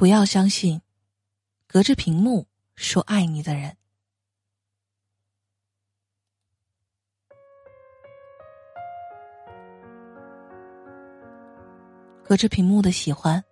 不要相信隔着屏幕说爱你的人。隔着屏幕的喜欢，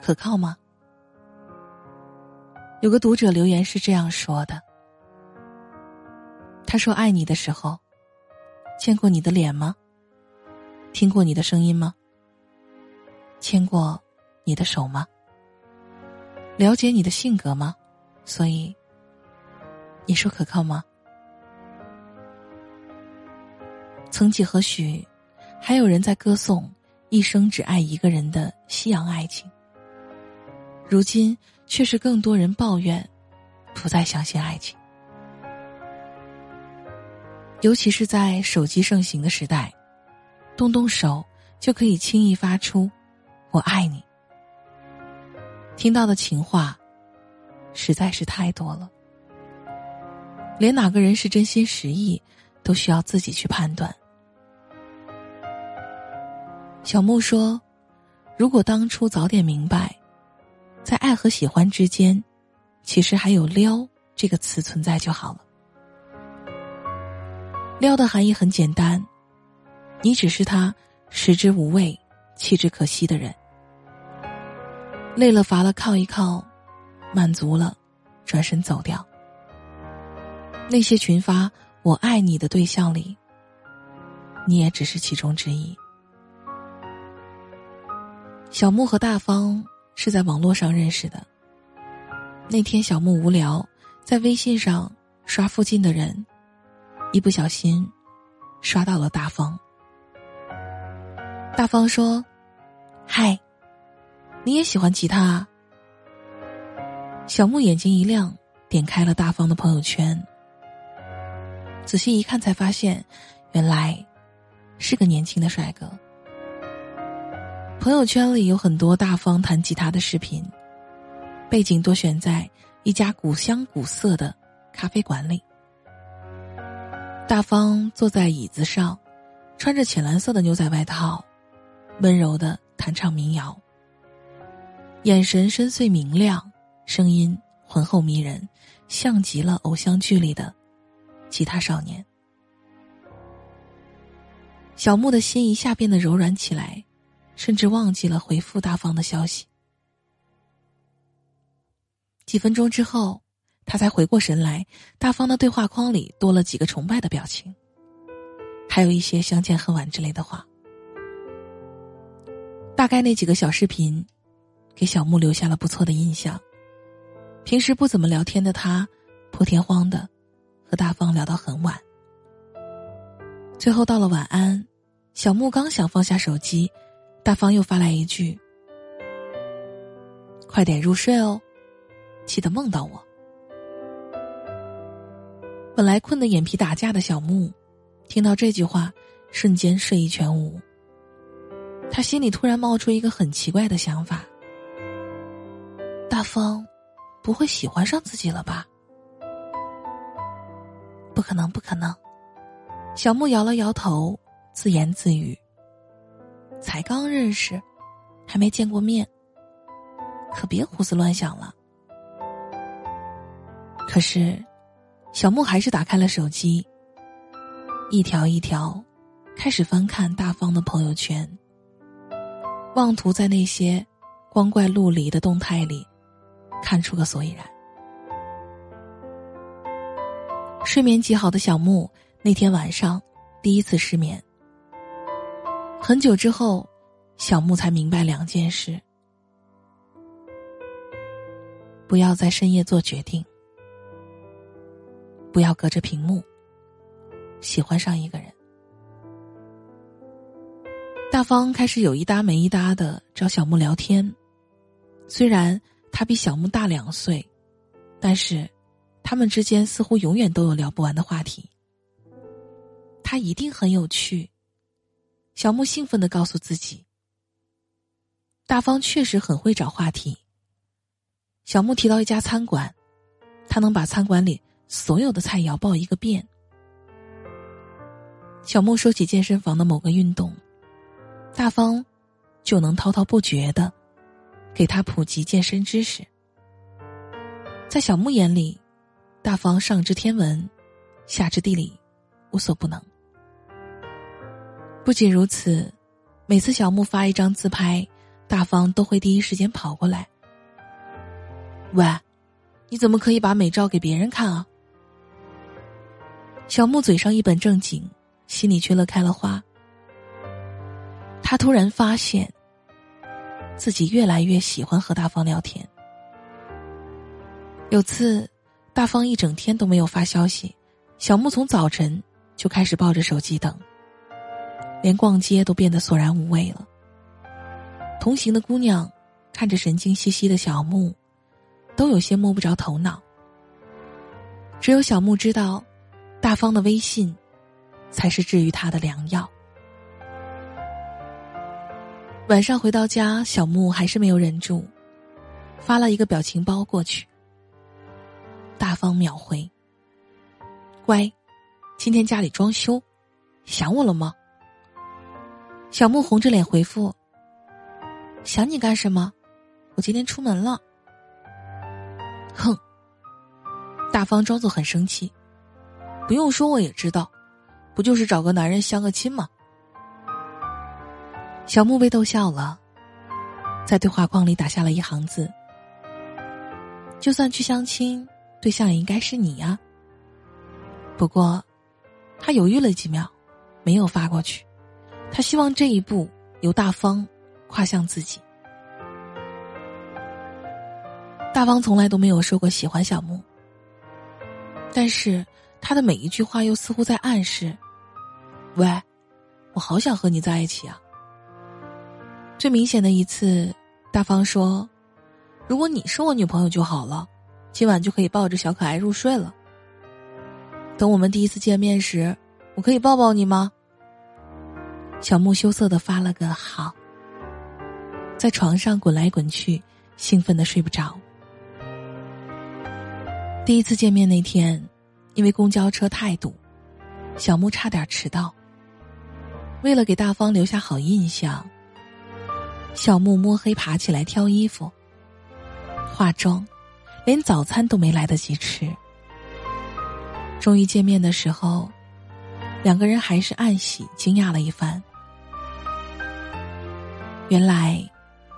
可靠吗？有个读者留言是这样说的：“他说爱你的时候，见过你的脸吗？听过你的声音吗？牵过你的手吗？了解你的性格吗？所以，你说可靠吗？曾几何许，还有人在歌颂。”一生只爱一个人的夕阳爱情，如今却是更多人抱怨，不再相信爱情。尤其是在手机盛行的时代，动动手就可以轻易发出“我爱你”。听到的情话，实在是太多了，连哪个人是真心实意，都需要自己去判断。小木说：“如果当初早点明白，在爱和喜欢之间，其实还有‘撩’这个词存在就好了。撩的含义很简单，你只是他食之无味、弃之可惜的人。累了乏了靠一靠，满足了，转身走掉。那些群发‘我爱你’的对象里，你也只是其中之一。”小木和大方是在网络上认识的。那天，小木无聊，在微信上刷附近的人，一不小心刷到了大方。大方说：“嗨，你也喜欢吉他？”啊？”小木眼睛一亮，点开了大方的朋友圈，仔细一看，才发现，原来是个年轻的帅哥。朋友圈里有很多大方弹吉他的视频，背景多选在一家古香古色的咖啡馆里。大方坐在椅子上，穿着浅蓝色的牛仔外套，温柔的弹唱民谣，眼神深邃明亮，声音浑厚迷人，像极了偶像剧里的吉他少年。小木的心一下变得柔软起来。甚至忘记了回复大方的消息。几分钟之后，他才回过神来，大方的对话框里多了几个崇拜的表情，还有一些相见恨晚之类的话。大概那几个小视频，给小木留下了不错的印象。平时不怎么聊天的他，破天荒的和大方聊到很晚。最后到了晚安，小木刚想放下手机。大方又发来一句：“快点入睡哦，记得梦到我。”本来困得眼皮打架的小木，听到这句话，瞬间睡意全无。他心里突然冒出一个很奇怪的想法：大方不会喜欢上自己了吧？不可能，不可能！小木摇了摇头，自言自语。才刚认识，还没见过面，可别胡思乱想了。可是，小木还是打开了手机，一条一条开始翻看大方的朋友圈，妄图在那些光怪陆离的动态里看出个所以然。睡眠极好的小木那天晚上第一次失眠。很久之后，小木才明白两件事：不要在深夜做决定，不要隔着屏幕喜欢上一个人。大方开始有一搭没一搭的找小木聊天，虽然他比小木大两岁，但是他们之间似乎永远都有聊不完的话题。他一定很有趣。小木兴奋的告诉自己：“大方确实很会找话题。”小木提到一家餐馆，他能把餐馆里所有的菜肴报一个遍。小木说起健身房的某个运动，大方就能滔滔不绝的给他普及健身知识。在小木眼里，大方上知天文，下知地理，无所不能。不仅如此，每次小木发一张自拍，大方都会第一时间跑过来。喂，你怎么可以把美照给别人看啊？小木嘴上一本正经，心里却乐开了花。他突然发现，自己越来越喜欢和大方聊天。有次，大方一整天都没有发消息，小木从早晨就开始抱着手机等，连逛街都变得索然无味了。同行的姑娘看着神经兮兮的小木，都有些摸不着头脑。只有小木知道，大方的微信才是治愈他的良药。晚上回到家，小木还是没有忍住，发了一个表情包过去。大方秒回：“乖，今天家里装修，想我了吗？”小木红着脸回复：“想你干什么？我今天出门了。”哼，大方装作很生气：“不用说我也知道，不就是找个男人相个亲吗？”小木被逗笑了，在对话框里打下了一行字：“就算去相亲，对象也应该是你呀。”不过，他犹豫了几秒，没有发过去。他希望这一步由大方跨向自己。大方从来都没有说过喜欢小木，但是他的每一句话又似乎在暗示：“喂，我好想和你在一起啊。”最明显的一次，大方说：“如果你是我女朋友就好了，今晚就可以抱着小可爱入睡了。等我们第一次见面时，我可以抱抱你吗？”小木羞涩的发了个好，在床上滚来滚去，兴奋的睡不着。第一次见面那天，因为公交车太堵，小木差点迟到。为了给大方留下好印象。小木摸黑爬起来挑衣服、化妆，连早餐都没来得及吃。终于见面的时候，两个人还是暗喜惊讶了一番。原来，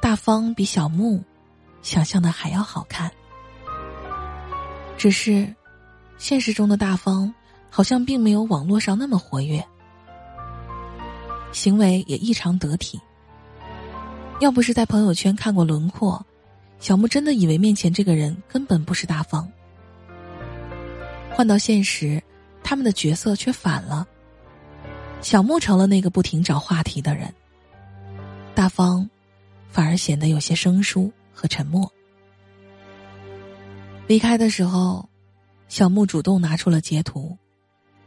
大方比小木想象的还要好看。只是，现实中的大方好像并没有网络上那么活跃，行为也异常得体。要不是在朋友圈看过轮廓，小木真的以为面前这个人根本不是大方。换到现实，他们的角色却反了。小木成了那个不停找话题的人，大方反而显得有些生疏和沉默。离开的时候，小木主动拿出了截图，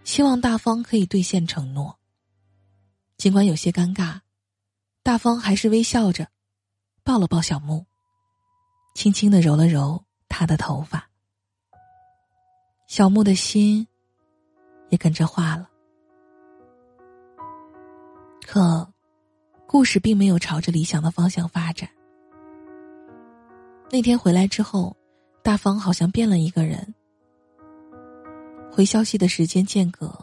希望大方可以兑现承诺。尽管有些尴尬。大方还是微笑着，抱了抱小木，轻轻的揉了揉他的头发。小木的心也跟着化了。可，故事并没有朝着理想的方向发展。那天回来之后，大方好像变了一个人，回消息的时间间隔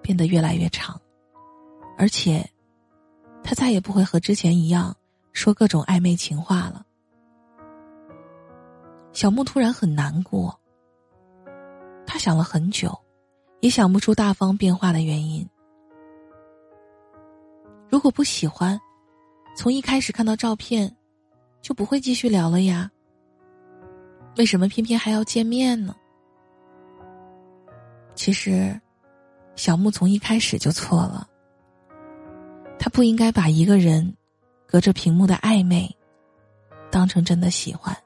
变得越来越长，而且。他再也不会和之前一样说各种暧昧情话了。小木突然很难过。他想了很久，也想不出大方变化的原因。如果不喜欢，从一开始看到照片，就不会继续聊了呀。为什么偏偏还要见面呢？其实，小木从一开始就错了。他不应该把一个人隔着屏幕的暧昧当成真的喜欢。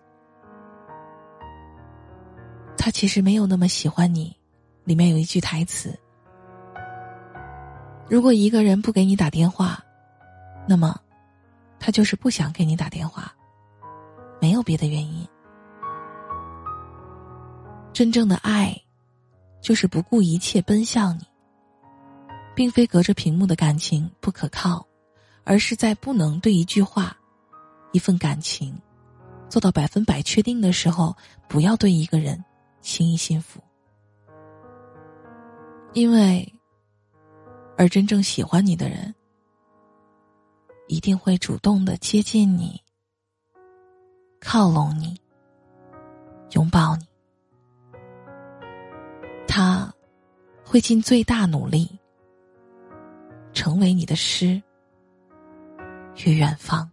他其实没有那么喜欢你。里面有一句台词：“如果一个人不给你打电话，那么他就是不想给你打电话，没有别的原因。真正的爱，就是不顾一切奔向你。”并非隔着屏幕的感情不可靠，而是在不能对一句话、一份感情做到百分百确定的时候，不要对一个人轻易信服，因为，而真正喜欢你的人，一定会主动的接近你，靠拢你，拥抱你，他会尽最大努力，成为你的诗与远方。